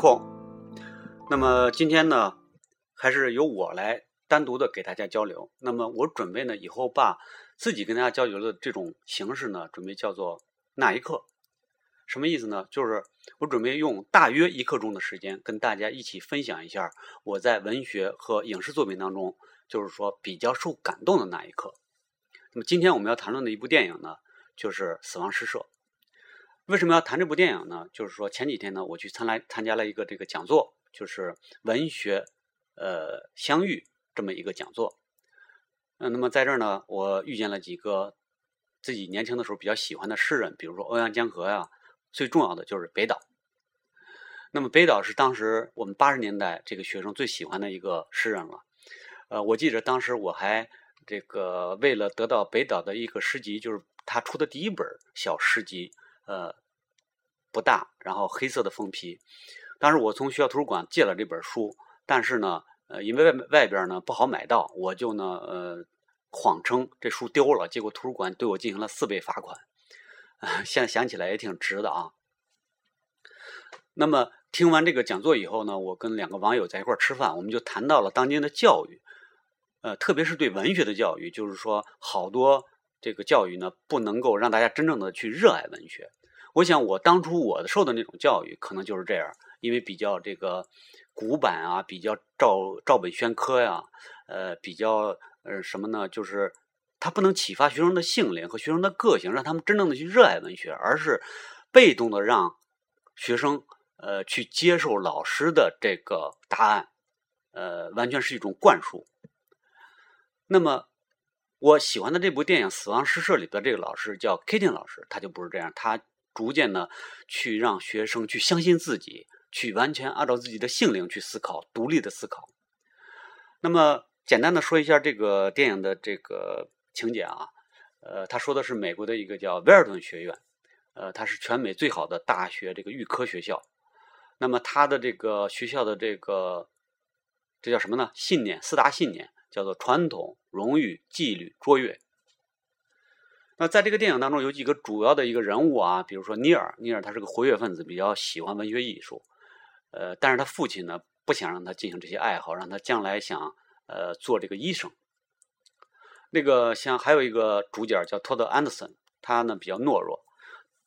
空，那么今天呢，还是由我来单独的给大家交流。那么我准备呢，以后把自己跟大家交流的这种形式呢，准备叫做那一刻。什么意思呢？就是我准备用大约一刻钟的时间，跟大家一起分享一下我在文学和影视作品当中，就是说比较受感动的那一刻。那么今天我们要谈论的一部电影呢，就是《死亡诗社》。为什么要谈这部电影呢？就是说前几天呢，我去参来参加了一个这个讲座，就是文学呃相遇这么一个讲座。嗯，那么在这儿呢，我遇见了几个自己年轻的时候比较喜欢的诗人，比如说欧阳江河呀。最重要的就是北岛。那么北岛是当时我们八十年代这个学生最喜欢的一个诗人了。呃，我记得当时我还这个为了得到北岛的一个诗集，就是他出的第一本小诗集，呃，不大，然后黑色的封皮。当时我从学校图书馆借了这本书，但是呢，呃，因为外外边呢不好买到，我就呢，呃，谎称这书丢了，结果图书馆对我进行了四倍罚款。现在想起来也挺值的啊。那么听完这个讲座以后呢，我跟两个网友在一块吃饭，我们就谈到了当今的教育，呃，特别是对文学的教育，就是说好多这个教育呢，不能够让大家真正的去热爱文学。我想我当初我受的那种教育可能就是这样，因为比较这个古板啊，比较照照本宣科呀，呃，比较呃什么呢，就是。他不能启发学生的性灵和学生的个性，让他们真正的去热爱文学，而是被动的让学生呃去接受老师的这个答案，呃，完全是一种灌输。那么我喜欢的这部电影《死亡诗社》里的这个老师叫 Kitty 老师，他就不是这样，他逐渐呢去让学生去相信自己，去完全按照自己的性灵去思考，独立的思考。那么简单的说一下这个电影的这个。情节啊，呃，他说的是美国的一个叫威尔顿学院，呃，它是全美最好的大学这个预科学校。那么他的这个学校的这个这叫什么呢？信念四大信念叫做传统、荣誉、纪律、卓越。那在这个电影当中有几个主要的一个人物啊，比如说尼尔，尼尔他是个活跃分子，比较喜欢文学艺术，呃，但是他父亲呢不想让他进行这些爱好，让他将来想呃做这个医生。那个像还有一个主角叫托德·安德森，他呢比较懦弱，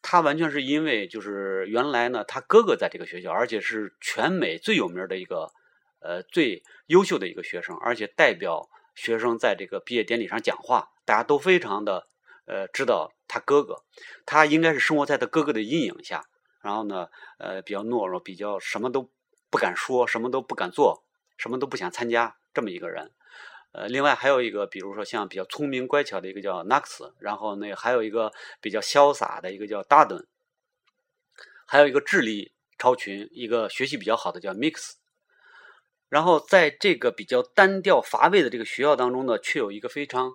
他完全是因为就是原来呢他哥哥在这个学校，而且是全美最有名的一个呃最优秀的一个学生，而且代表学生在这个毕业典礼上讲话，大家都非常的呃知道他哥哥，他应该是生活在他哥哥的阴影下，然后呢呃比较懦弱，比较什么都不敢说，什么都不敢做，什么都不想参加这么一个人。呃，另外还有一个，比如说像比较聪明乖巧的一个叫 Knox，然后那还有一个比较潇洒的一个叫 Darden，还有一个智力超群、一个学习比较好的叫 Mix。然后在这个比较单调乏味的这个学校当中呢，却有一个非常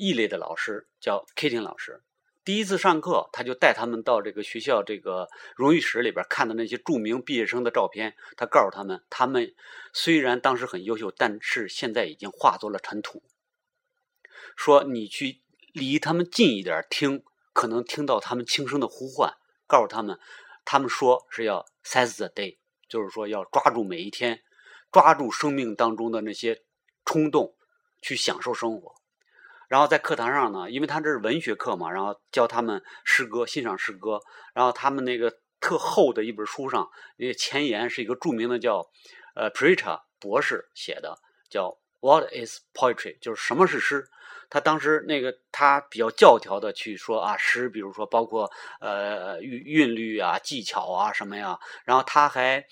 异类的老师，叫 Kitty 老师。第一次上课，他就带他们到这个学校这个荣誉室里边看的那些著名毕业生的照片。他告诉他们，他们虽然当时很优秀，但是现在已经化作了尘土。说你去离他们近一点听，可能听到他们轻声的呼唤。告诉他们，他们说是要 seize the day，就是说要抓住每一天，抓住生命当中的那些冲动，去享受生活。然后在课堂上呢，因为他这是文学课嘛，然后教他们诗歌，欣赏诗歌。然后他们那个特厚的一本书上，那个前言是一个著名的叫呃 Preacher 博士写的，叫 What is poetry？就是什么是诗？他当时那个他比较教条的去说啊，诗，比如说包括呃韵韵律啊、技巧啊什么呀。然后他还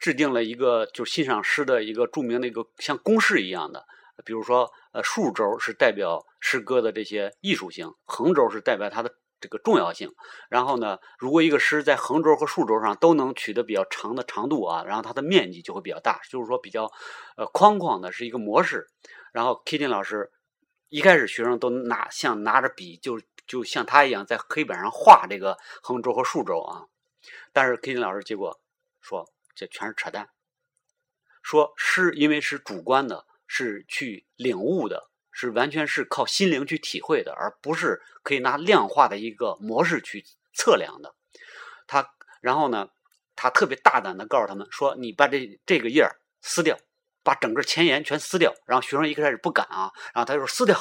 制定了一个就欣赏诗的一个著名的一个像公式一样的。比如说，呃，竖轴是代表诗歌的这些艺术性，横轴是代表它的这个重要性。然后呢，如果一个诗在横轴和竖轴上都能取得比较长的长度啊，然后它的面积就会比较大，就是说比较呃框框的是一个模式。然后 Kitty 老师一开始学生都拿像拿着笔，就就像他一样在黑板上画这个横轴和竖轴啊。但是 Kitty 老师结果说这全是扯淡，说诗因为是主观的。是去领悟的，是完全是靠心灵去体会的，而不是可以拿量化的一个模式去测量的。他然后呢，他特别大胆的告诉他们说：“你把这这个页撕掉，把整个前言全撕掉。”然后学生一开始不敢啊，然后他就说撕掉。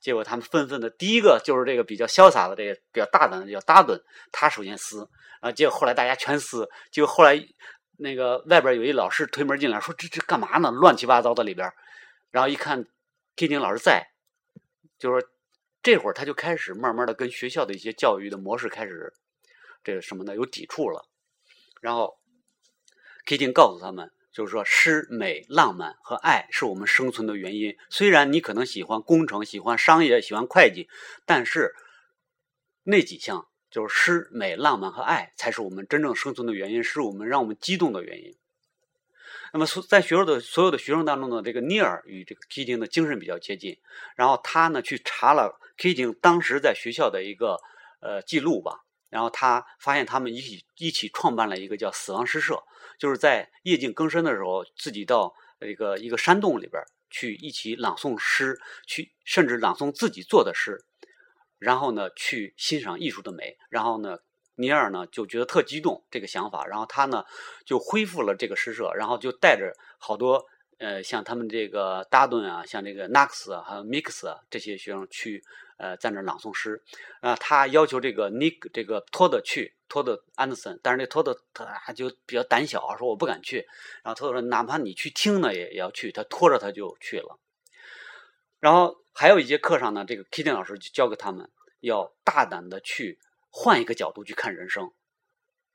结果他们纷纷的，第一个就是这个比较潇洒的，这个比较大胆的叫达顿，他首先撕啊。结果后来大家全撕，结果后来那个外边有一老师推门进来，说：“这这干嘛呢？乱七八糟的里边。”然后一看 K 丁老师在，就是这会儿他就开始慢慢的跟学校的一些教育的模式开始这个什么呢有抵触了。然后 K 丁告诉他们。就是说，诗、美、浪漫和爱是我们生存的原因。虽然你可能喜欢工程、喜欢商业、喜欢会计，但是那几项就是诗、美、浪漫和爱，才是我们真正生存的原因，是我们让我们激动的原因。那么，在学校的所有的学生当中呢，这个尼尔与这个 K 丁的精神比较接近。然后他呢去查了 K 丁当时在学校的一个呃记录吧。然后他发现他们一起一起创办了一个叫死亡诗社，就是在夜静更深的时候，自己到一个一个山洞里边去一起朗诵诗，去甚至朗诵自己做的诗，然后呢去欣赏艺术的美。然后呢，尼尔呢就觉得特激动这个想法，然后他呢就恢复了这个诗社，然后就带着好多呃像他们这个达顿啊，像这个 Knox，还有 Mix 这些学生去。呃，在那朗诵诗，啊，他要求这个 Nick 这个托德去，托德安德森，但是那托德他就比较胆小，说我不敢去。然后托德说，哪怕你去听呢，也也要去。他拖着他就去了。然后还有一节课上呢，这个 Kitty 老师就教给他们要大胆的去换一个角度去看人生。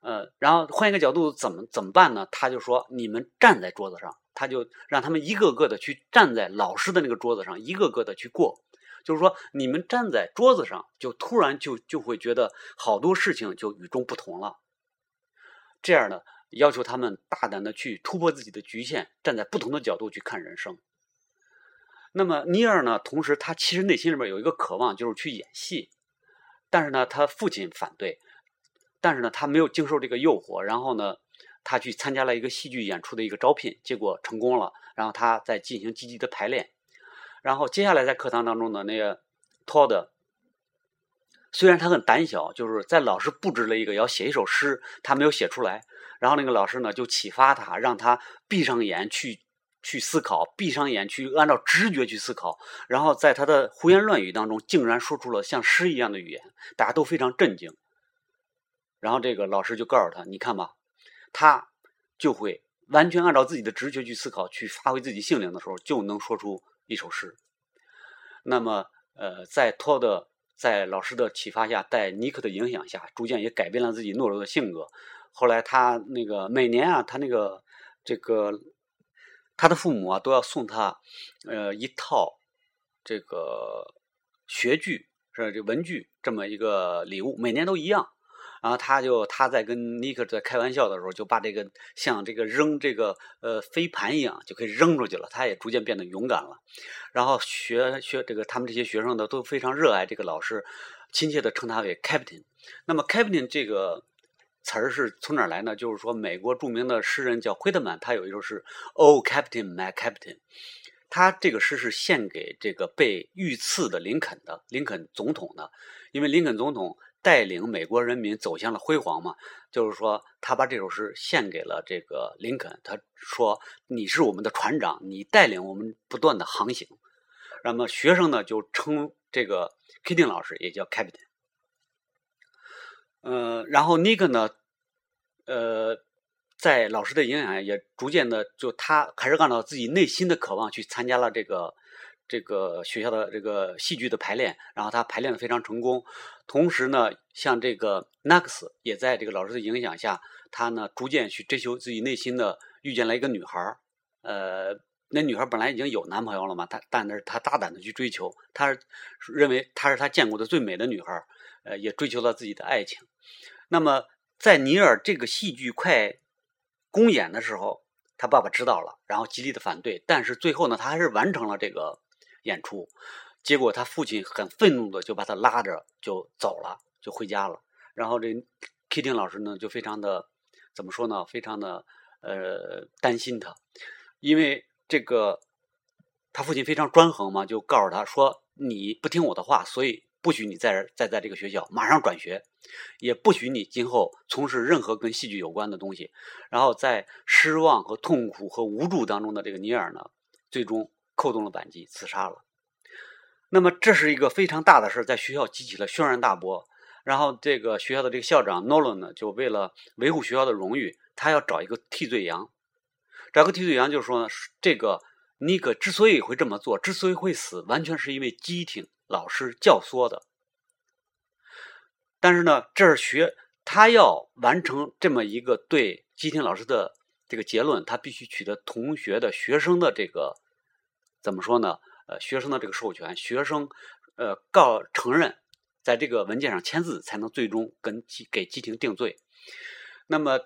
呃，然后换一个角度怎么怎么办呢？他就说，你们站在桌子上，他就让他们一个个的去站在老师的那个桌子上，一个个的去过。就是说，你们站在桌子上，就突然就就会觉得好多事情就与众不同了。这样呢，要求他们大胆的去突破自己的局限，站在不同的角度去看人生。那么尼尔呢，同时他其实内心里面有一个渴望，就是去演戏，但是呢，他父亲反对，但是呢，他没有经受这个诱惑，然后呢，他去参加了一个戏剧演出的一个招聘，结果成功了，然后他在进行积极的排练。然后接下来在课堂当中呢，那个托德虽然他很胆小，就是在老师布置了一个要写一首诗，他没有写出来。然后那个老师呢就启发他，让他闭上眼去去思考，闭上眼去按照直觉去思考。然后在他的胡言乱语当中，竟然说出了像诗一样的语言，大家都非常震惊。然后这个老师就告诉他：“你看吧，他就会完全按照自己的直觉去思考，去发挥自己性灵的时候，就能说出。”一首诗，那么，呃，在托的在老师的启发下，在尼克的影响下，逐渐也改变了自己懦弱的性格。后来，他那个每年啊，他那个这个他的父母啊，都要送他呃一套这个学具是这文具这么一个礼物，每年都一样。然后他就他在跟尼克在开玩笑的时候，就把这个像这个扔这个呃飞盘一样，就可以扔出去了。他也逐渐变得勇敢了。然后学学这个他们这些学生呢都非常热爱这个老师，亲切的称他为 Captain。那么 Captain 这个词儿是从哪来呢？就是说美国著名的诗人叫惠特曼，他有一首诗 Oh Captain, My Captain。他这个诗是献给这个被遇刺的林肯的林肯总统的，因为林肯总统。带领美国人民走向了辉煌嘛，就是说，他把这首诗献给了这个林肯。他说：“你是我们的船长，你带领我们不断的航行。”那么学生呢，就称这个 Kitty 老师也叫 Captain。呃，然后 Nick 呢，呃，在老师的影响下，也逐渐的就他还是按照自己内心的渴望去参加了这个。这个学校的这个戏剧的排练，然后他排练的非常成功。同时呢，像这个 Nax 也在这个老师的影响下，他呢逐渐去追求自己内心的，遇见了一个女孩儿。呃，那女孩本来已经有男朋友了嘛，他但是他大胆的去追求，他认为她是他见过的最美的女孩，呃，也追求了自己的爱情。那么在尼尔这个戏剧快公演的时候，他爸爸知道了，然后极力的反对，但是最后呢，他还是完成了这个。演出，结果他父亲很愤怒的就把他拉着就走了，就回家了。然后这 Kitty 老师呢就非常的怎么说呢？非常的呃担心他，因为这个他父亲非常专横嘛，就告诉他说：“你不听我的话，所以不许你再再在这个学校马上转学，也不许你今后从事任何跟戏剧有关的东西。然后在失望和痛苦和无助当中的这个尼尔呢，最终扣动了扳机自杀了。那么这是一个非常大的事在学校激起了轩然大波。然后这个学校的这个校长 Nolan 呢，就为了维护学校的荣誉，他要找一个替罪羊。找个替罪羊就说呢，这个尼克之所以会这么做，之所以会死，完全是因为基廷老师教唆的。但是呢，这是学他要完成这么一个对基廷老师的这个结论，他必须取得同学的学生的这个怎么说呢？呃，学生的这个授权，学生呃告承认。在这个文件上签字，才能最终跟基给基廷定罪。那么，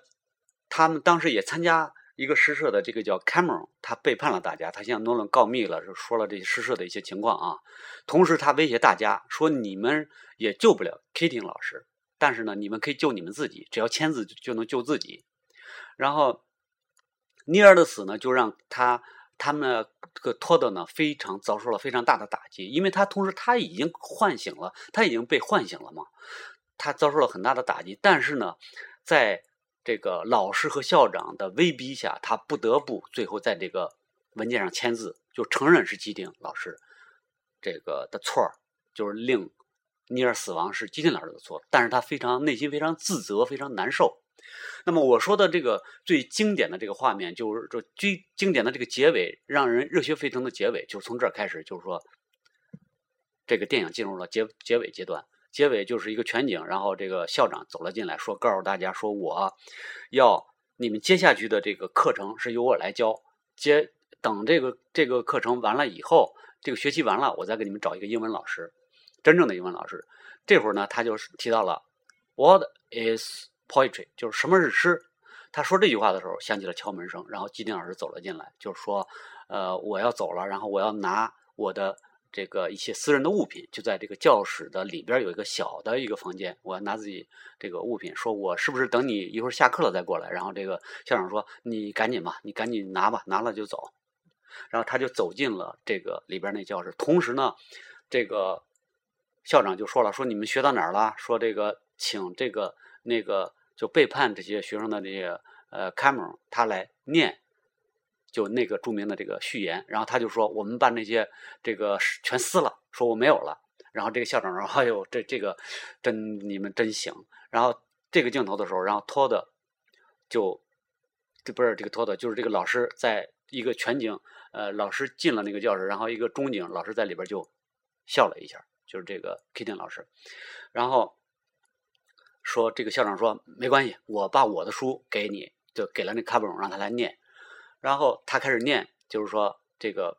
他们当时也参加一个诗社的这个叫 Cameron，他背叛了大家，他向诺伦告密了，说了这些诗社的一些情况啊。同时，他威胁大家说：“你们也救不了 Kitty 老师，但是呢，你们可以救你们自己，只要签字就能救自己。”然后，尼尔的死呢，就让他。他们这个托德呢，非常遭受了非常大的打击，因为他同时他已经唤醒了，他已经被唤醒了嘛，他遭受了很大的打击。但是呢，在这个老师和校长的威逼下，他不得不最后在这个文件上签字，就承认是基丁老师这个的错就是令尼尔死亡是基丁老师的错。但是他非常内心非常自责，非常难受。那么我说的这个最经典的这个画面，就是说最经典的这个结尾，让人热血沸腾的结尾，就是从这儿开始，就是说这个电影进入了结结尾阶段。结尾就是一个全景，然后这个校长走了进来，说告诉大家说，我要你们接下去的这个课程是由我来教。接等这个这个课程完了以后，这个学期完了，我再给你们找一个英文老师，真正的英文老师。这会儿呢，他就是提到了 What is Poetry 就是什么是诗？他说这句话的时候，响起了敲门声，然后基丁老师走了进来，就是说，呃，我要走了，然后我要拿我的这个一些私人的物品，就在这个教室的里边有一个小的一个房间，我拿自己这个物品，说我是不是等你一会儿下课了再过来？然后这个校长说，你赶紧吧，你赶紧拿吧，拿了就走。然后他就走进了这个里边那教室，同时呢，这个校长就说了，说你们学到哪儿了？说这个，请这个那个。就背叛这些学生的这些呃 Camer 他来念，就那个著名的这个序言，然后他就说我们把那些这个全撕了，说我没有了。然后这个校长说：“哎呦，这这个真你们真行。”然后这个镜头的时候，然后托的就这不是这个托的，就是这个老师在一个全景，呃，老师进了那个教室，然后一个中景，老师在里边就笑了一下，就是这个 Kitty 老师，然后。说这个校长说没关系，我把我的书给你，就给了那卡布隆，让他来念。然后他开始念，就是说这个，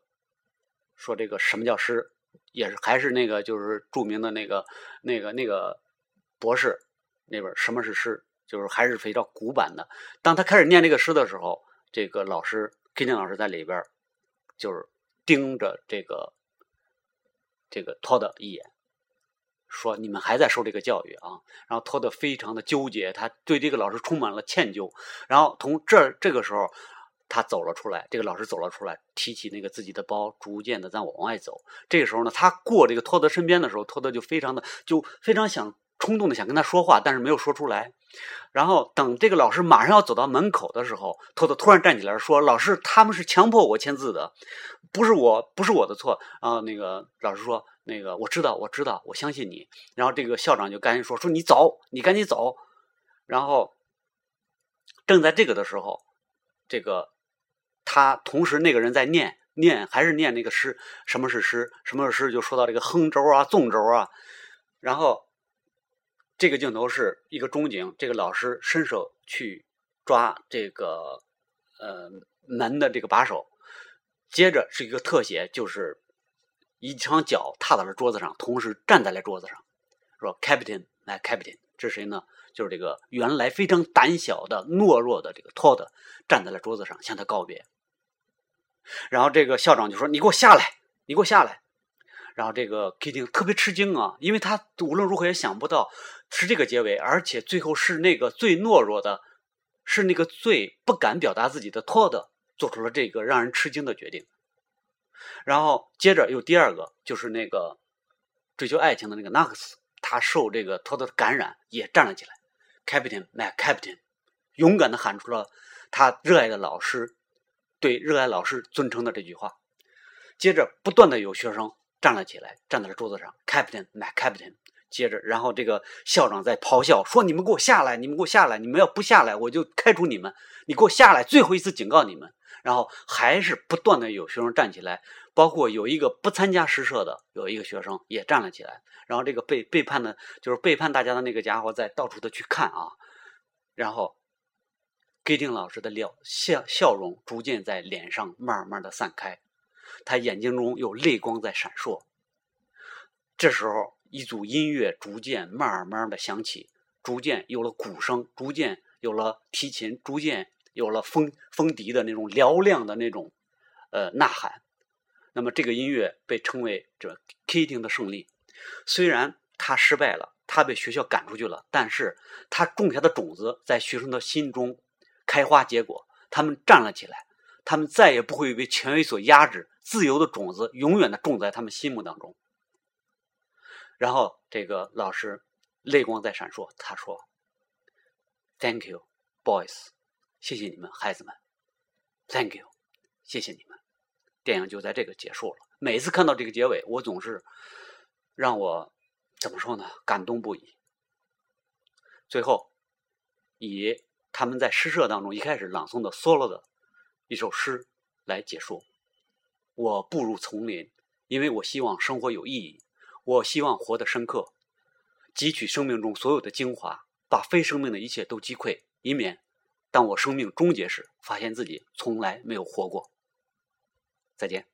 说这个什么叫诗，也是还是那个就是著名的那个那个那个博士那本什么是诗，就是还是非常古板的。当他开始念这个诗的时候，这个老师 K 金老师在里边就是盯着这个这个托德一眼。说你们还在受这个教育啊，然后托德非常的纠结，他对这个老师充满了歉疚。然后从这这个时候，他走了出来，这个老师走了出来，提起那个自己的包，逐渐的在往外走。这个时候呢，他过这个托德身边的时候，托德就非常的就非常想冲动的想跟他说话，但是没有说出来。然后等这个老师马上要走到门口的时候，托德突然站起来说：“老师，他们是强迫我签字的，不是我，不是我的错。”啊，那个老师说。那个我知道，我知道，我相信你。然后这个校长就赶紧说：“说你走，你赶紧走。”然后正在这个的时候，这个他同时那个人在念念，还是念那个诗。什么是诗？什么是诗？就说到这个横轴啊、纵轴啊。然后这个镜头是一个中景，这个老师伸手去抓这个呃门的这个把手，接着是一个特写，就是。一双脚踏到了桌子上，同时站在了桌子上，说：“Captain，来，Captain，这是谁呢？就是这个原来非常胆小的、懦弱的这个托德，站在了桌子上向他告别。然后这个校长就说：‘你给我下来，你给我下来。’然后这个 Kitty 特别吃惊啊，因为他无论如何也想不到是这个结尾，而且最后是那个最懦弱的，是那个最不敢表达自己的托德做出了这个让人吃惊的决定。”然后接着又第二个，就是那个追求爱情的那个 Knox，他受这个托德的感染，也站了起来，Captain, my Captain，勇敢的喊出了他热爱的老师对热爱老师尊称的这句话。接着，不断的有学生站了起来，站在了桌子上，Captain, my Captain。接着，然后这个校长在咆哮说：“你们给我下来！你们给我下来！你们要不下来，我就开除你们！你给我下来！最后一次警告你们！”然后还是不断的有学生站起来，包括有一个不参加诗社的有一个学生也站了起来。然后这个背背叛的，就是背叛大家的那个家伙在到处的去看啊。然后，给丁老师的笑笑笑容逐渐在脸上慢慢的散开，他眼睛中有泪光在闪烁。这时候。一组音乐逐渐慢慢的响起，逐渐有了鼓声，逐渐有了提琴，逐渐有了风风笛的那种嘹亮的那种呃呐喊。那么这个音乐被称为这 Keating 的胜利。虽然他失败了，他被学校赶出去了，但是他种下的种子在学生的心中开花结果，他们站了起来，他们再也不会被权威所压制，自由的种子永远的种在他们心目当中。然后这个老师泪光在闪烁，他说：“Thank you, boys，谢谢你们，孩子们。Thank you，谢谢你们。”电影就在这个结束了。每次看到这个结尾，我总是让我怎么说呢？感动不已。最后以他们在诗社当中一开始朗诵的 solo 的一首诗来结束：“我步入丛林，因为我希望生活有意义。”我希望活得深刻，汲取生命中所有的精华，把非生命的一切都击溃，以免当我生命终结时，发现自己从来没有活过。再见。